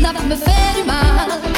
Là-bas me fait du mal.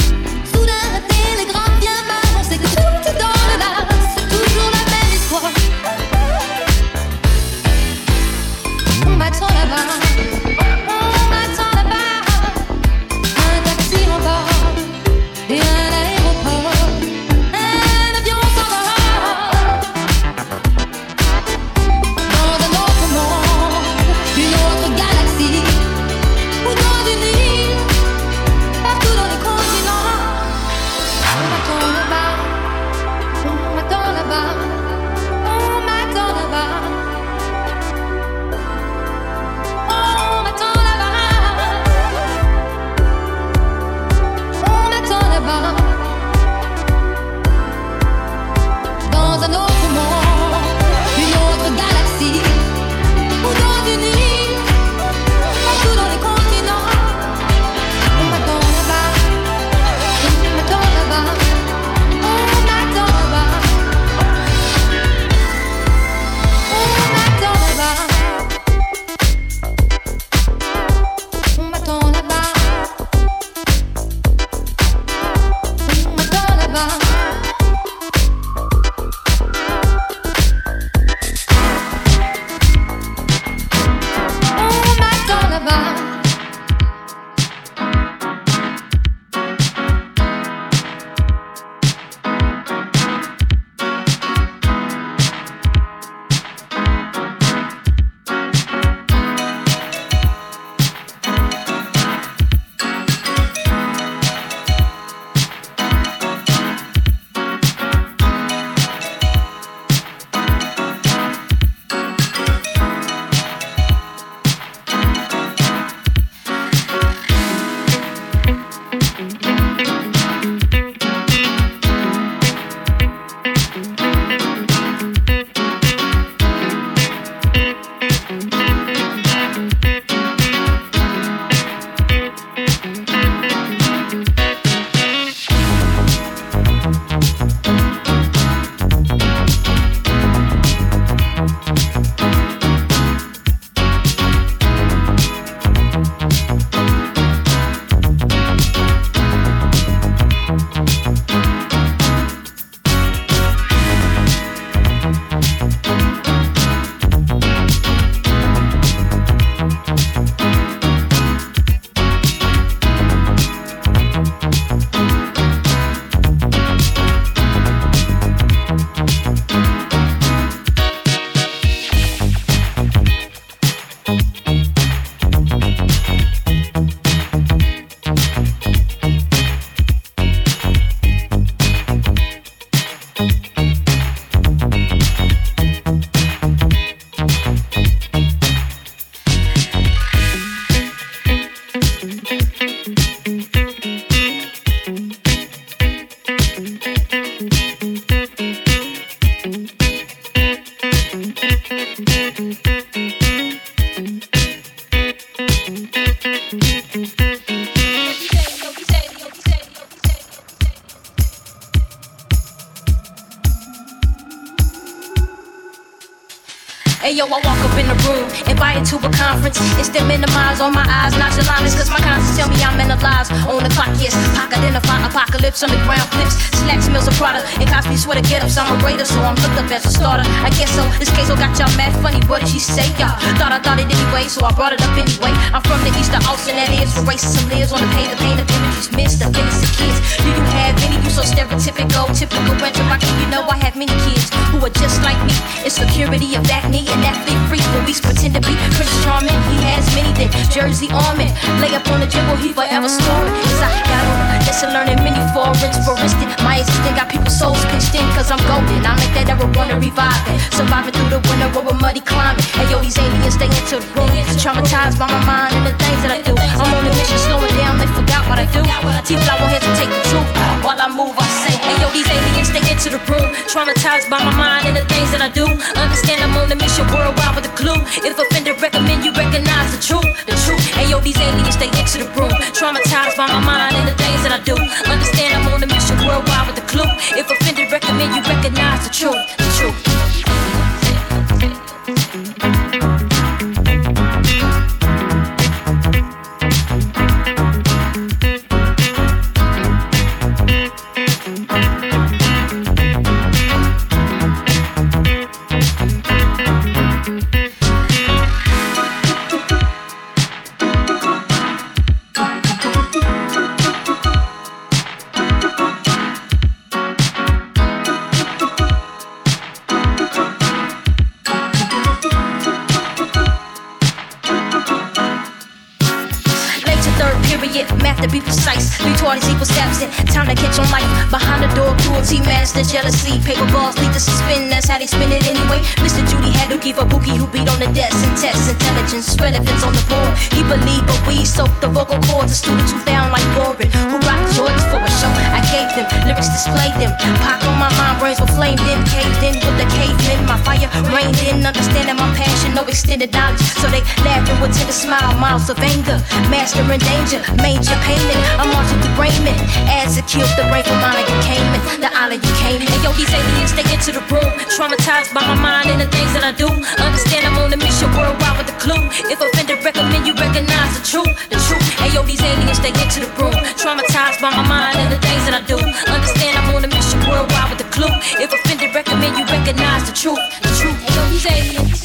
silence is to minimize on my eyes, nonchalance, cause my conscience tell me I'm in the lies. On the clock, yes, pock identify apocalypse, underground flips, slacks, meals of product, and Cosby swear to get ups. I'm a raider, so I'm looked up as a starter. I guess so. This case I got y'all mad funny. What did she say, y'all? Thought I thought it anyway, so I brought it up anyway. I'm from the east of Austin, that is for racism lives on the pay the pain of images missed, of innocent kids. Do you have any? You so stereotypical, typical retro rockin'. You know I have many kids who are just like me. Insecurity of that knee and athlete freak, but we pretend to be Prince Charming. He has many things. Jersey armament, lay up on the dribble, he forever scoring. Cause I got on a lesson learning many foreigns for instance. My existence got people's souls pinched in cause I'm golden. I make that ever wanna revive it. Surviving through the winter where muddy climate. Hey yo, these aliens, they into the room. Traumatized by my mind and the things that I do. I'm on a mission slowing down, they forgot what I do. Teeth I won't hesitate to truth. While I move, I say, hey yo, these aliens, they into the room. Traumatized by my mind and the things that I do. Understand I'm on a mission worldwide with a clue. If offender recommend you recommend recognize the truth, the truth. Ayo, these aliens, they into the room. Traumatized by my mind and the things that I do. Understand I'm on a mission worldwide with the clue. If offended, recommend you recognize the truth, the truth. Jealousy. Paper balls lead to suspend. That's how they spin it anyway. Mr. Judy had to give a bookie who beat on the desk and test intelligence. Relevance on the board. He believed, but we soaked the vocal cords. The students who found like boring. Who rocked Jordans for a show. I gave them lyrics, displayed them. Pop on my mind, brains were flamed in, caved in with the cavemen. My fire rained in, understanding my passion, no extended knowledge. So they laughing with the smile, miles of anger. Master in danger, major payment. I'm marching through Raymond. As it killed the brain from Monica Cayman. The island you came in. And yo, these aliens, they into the room. Traumatized by my mind and the things that I do. Understand I'm on a mission worldwide with the clue. If offended, recommend you recognize the truth. The truth. Hey yo, these aliens, they into the room. Traumatized by my mind and the things that I do. Understand I'm on a mission worldwide with the clue. If offended, recommend you recognize the truth. The truth. Hey yo, these aliens.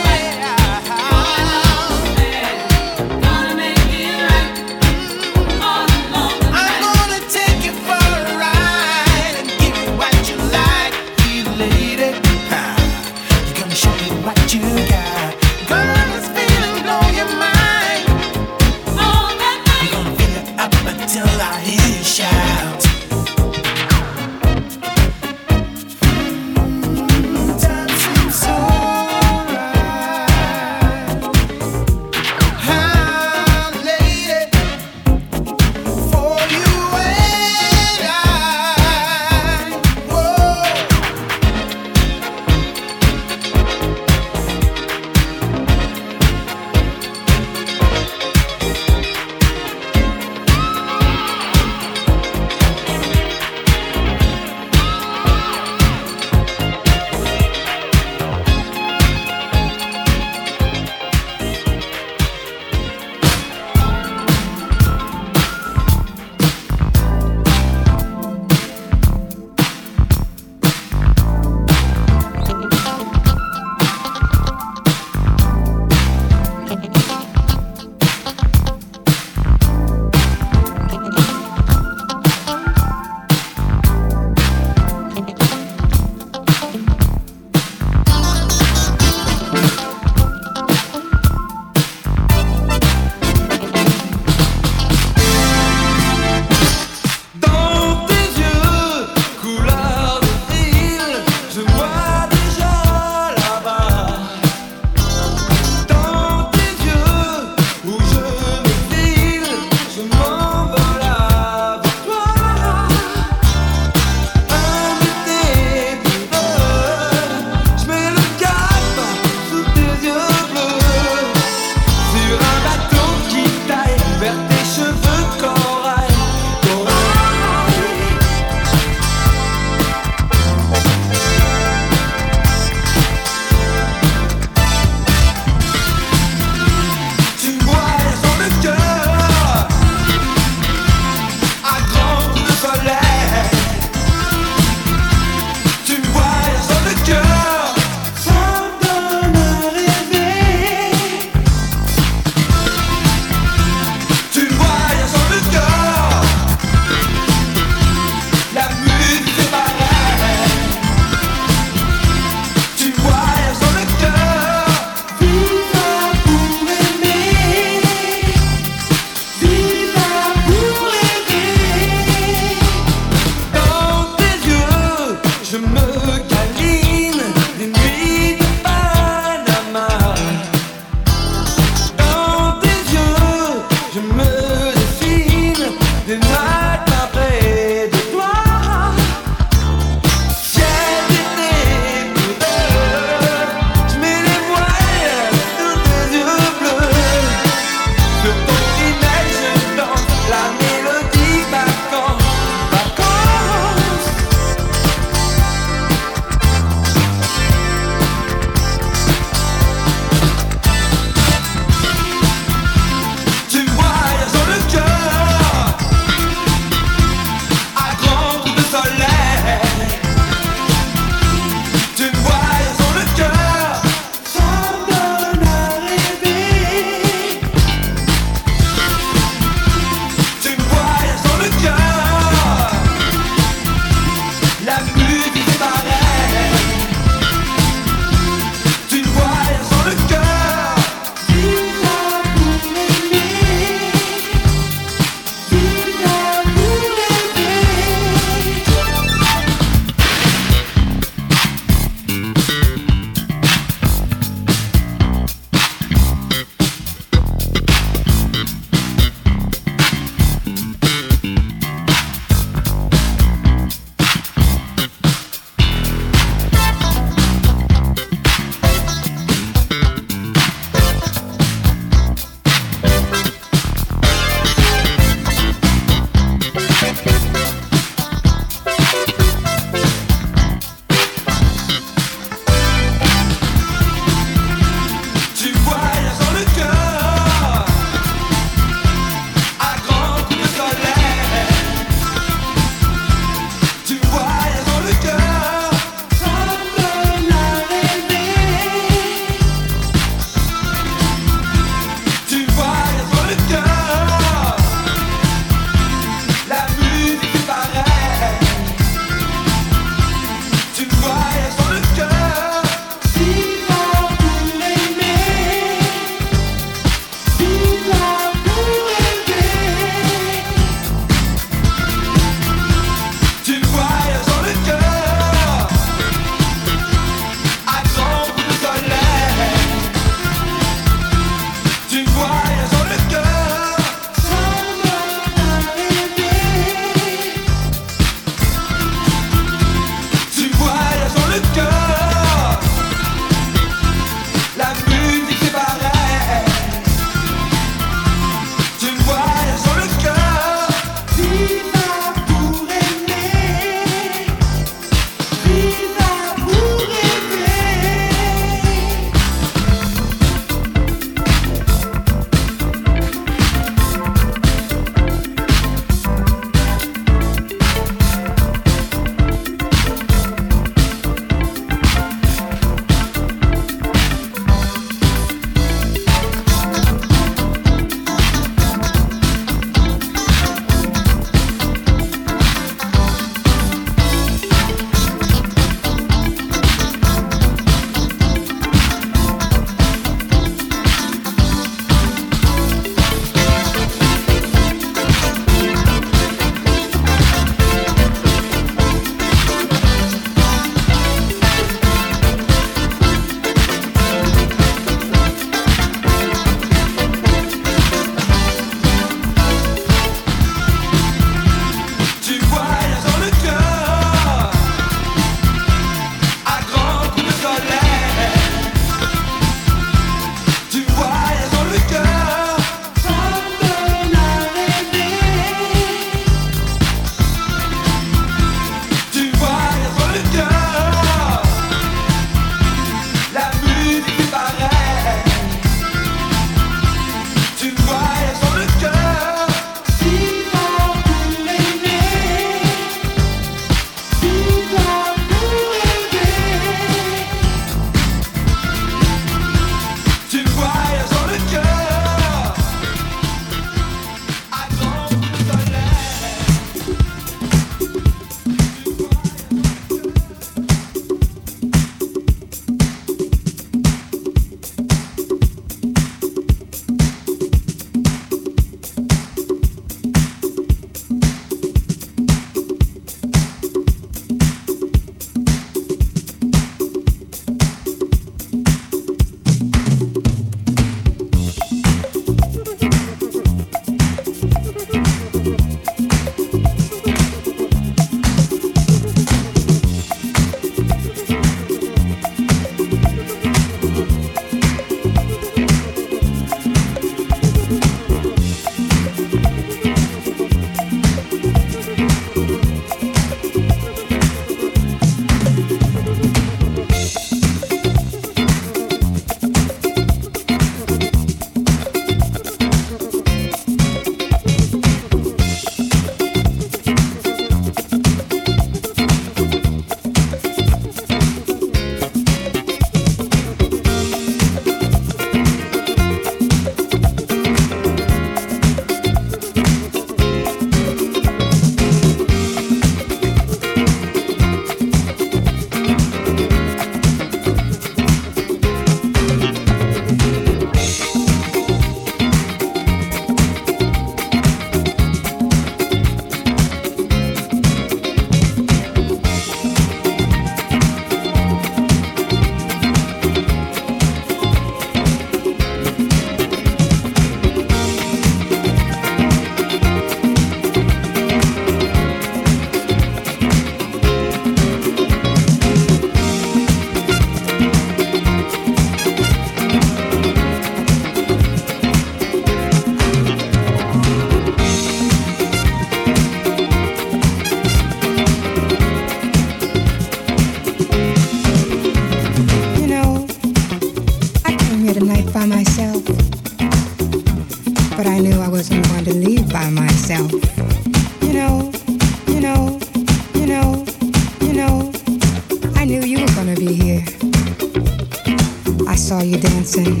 Saw you dancing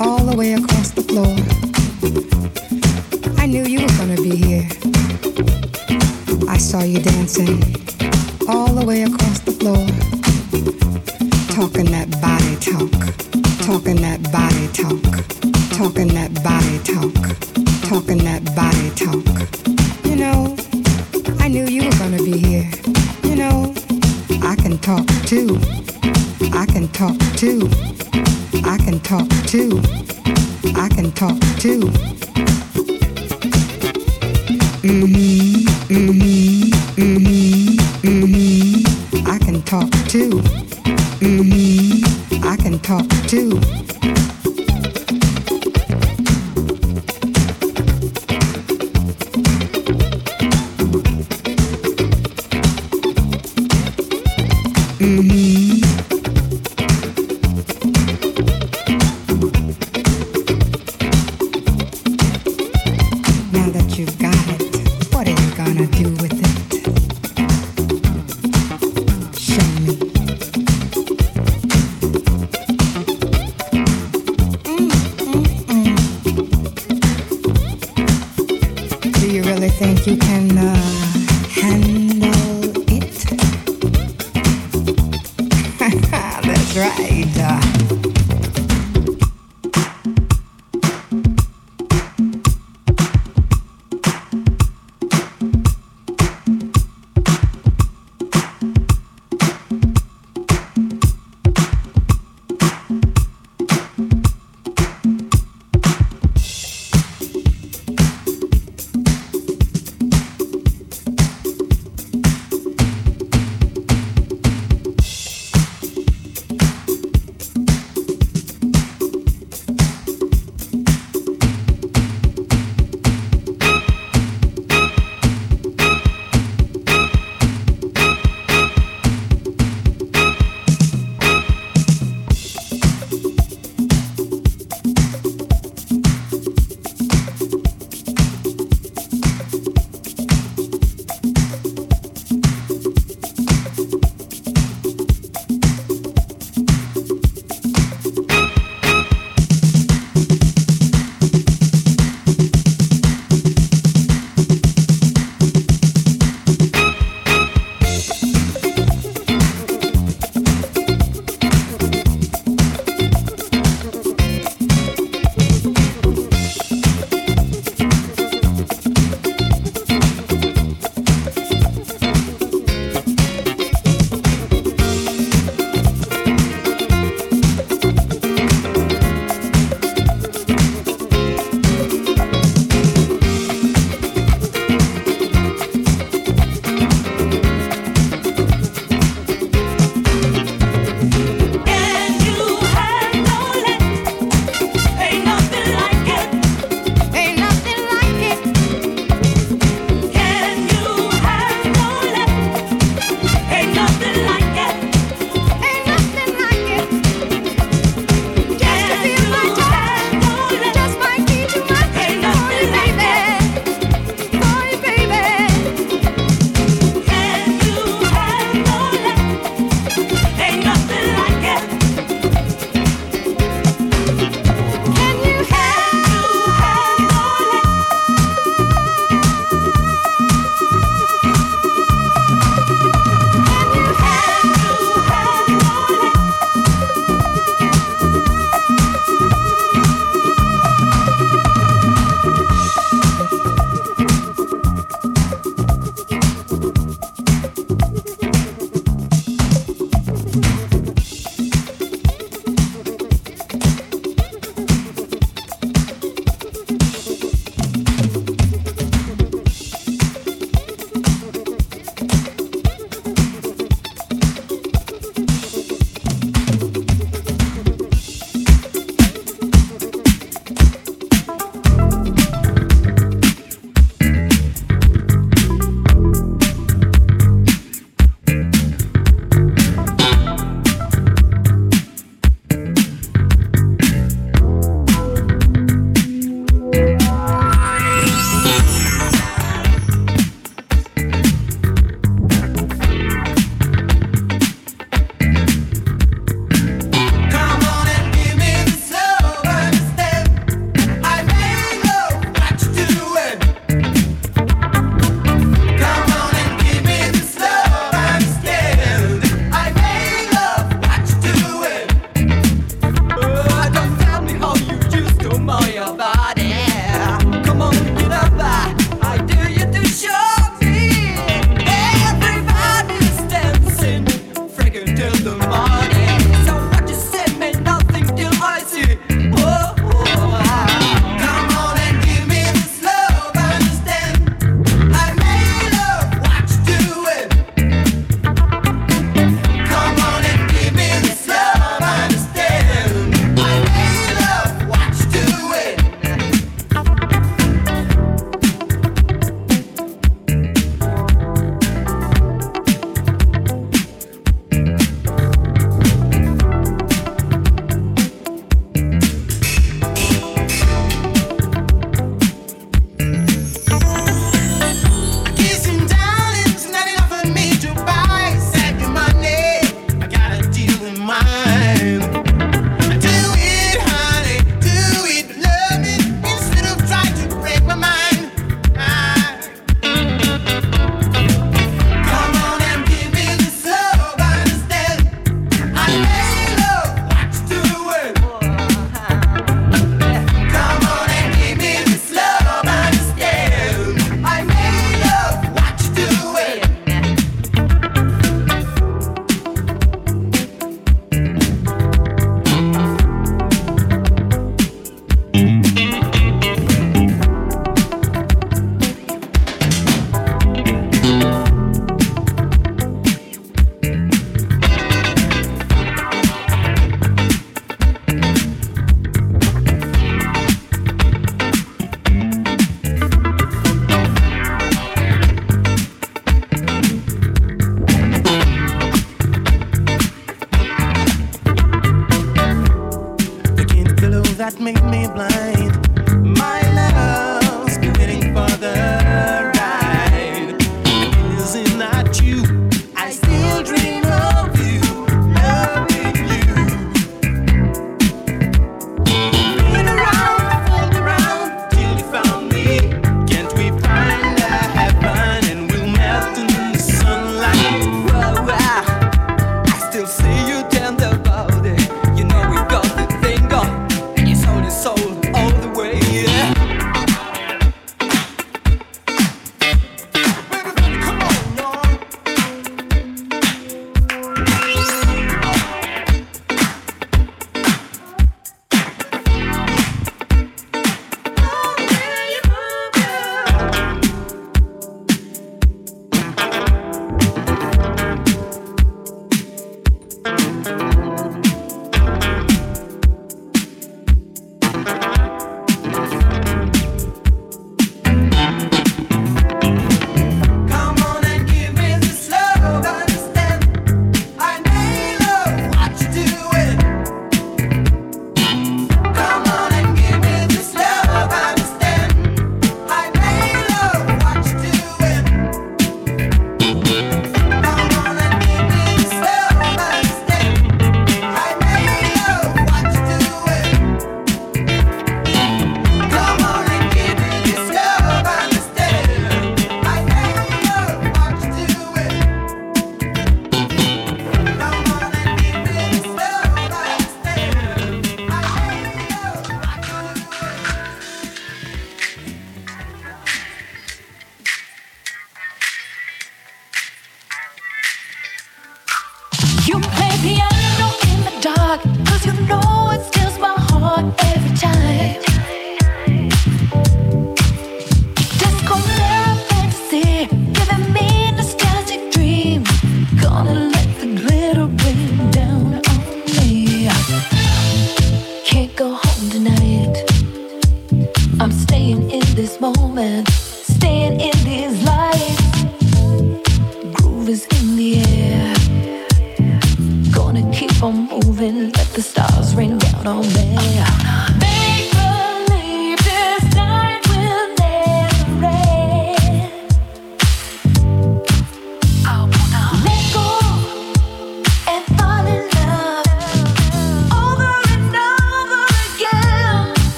all the way across the floor. I knew you were to be here. I saw you dancing all the way across the floor. Talking that body talk, talking that body talk talking that body talk, talking that body talk. You know, I knew you were gonna be here. You know, I can talk too. I can talk too. Talk too. I can talk too. Mhm, mhm, mhm, mhm. I can talk too. Mhm, I can talk too.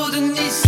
Après délice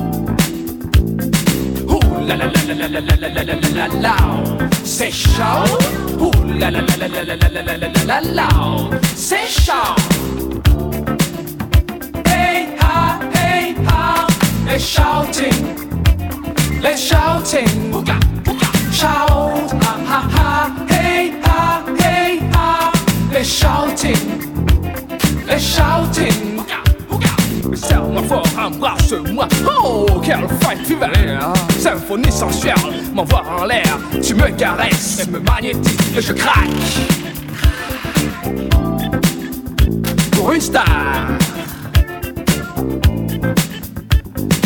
la la la la la la la la la la la C'est chaud Ouh la la la la la la la la la la la C'est chaud Hey ha hey ha Let's shouting Let's shouting Shout ha ha ha Hey ha hey ha Let's shouting Let's shouting Serre-moi fort, embrasse-moi. Oh, quelle fin valeur Symphonie sensuelle, m'envoie en l'air. Tu me caresses, me magnétises et je craque. Pour une star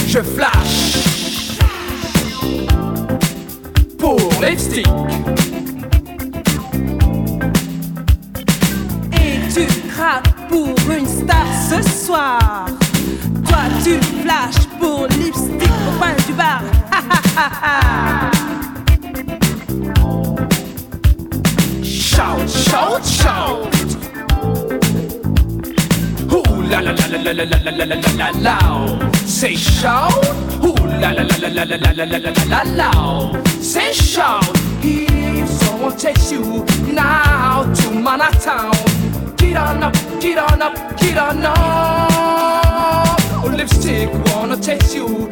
Je flash. Pour les lipstick Et tu craques pour une star ce soir. Tu flashes pour lipstick au coin du bar. shout, shout, shout. Ooh la la la la la la la la la la la. Say shout. Ooh la la la la la la la la la la la. Say shout. If someone takes you now to Manhattan, get on up, get on up, get on up. Lipstick wanna take you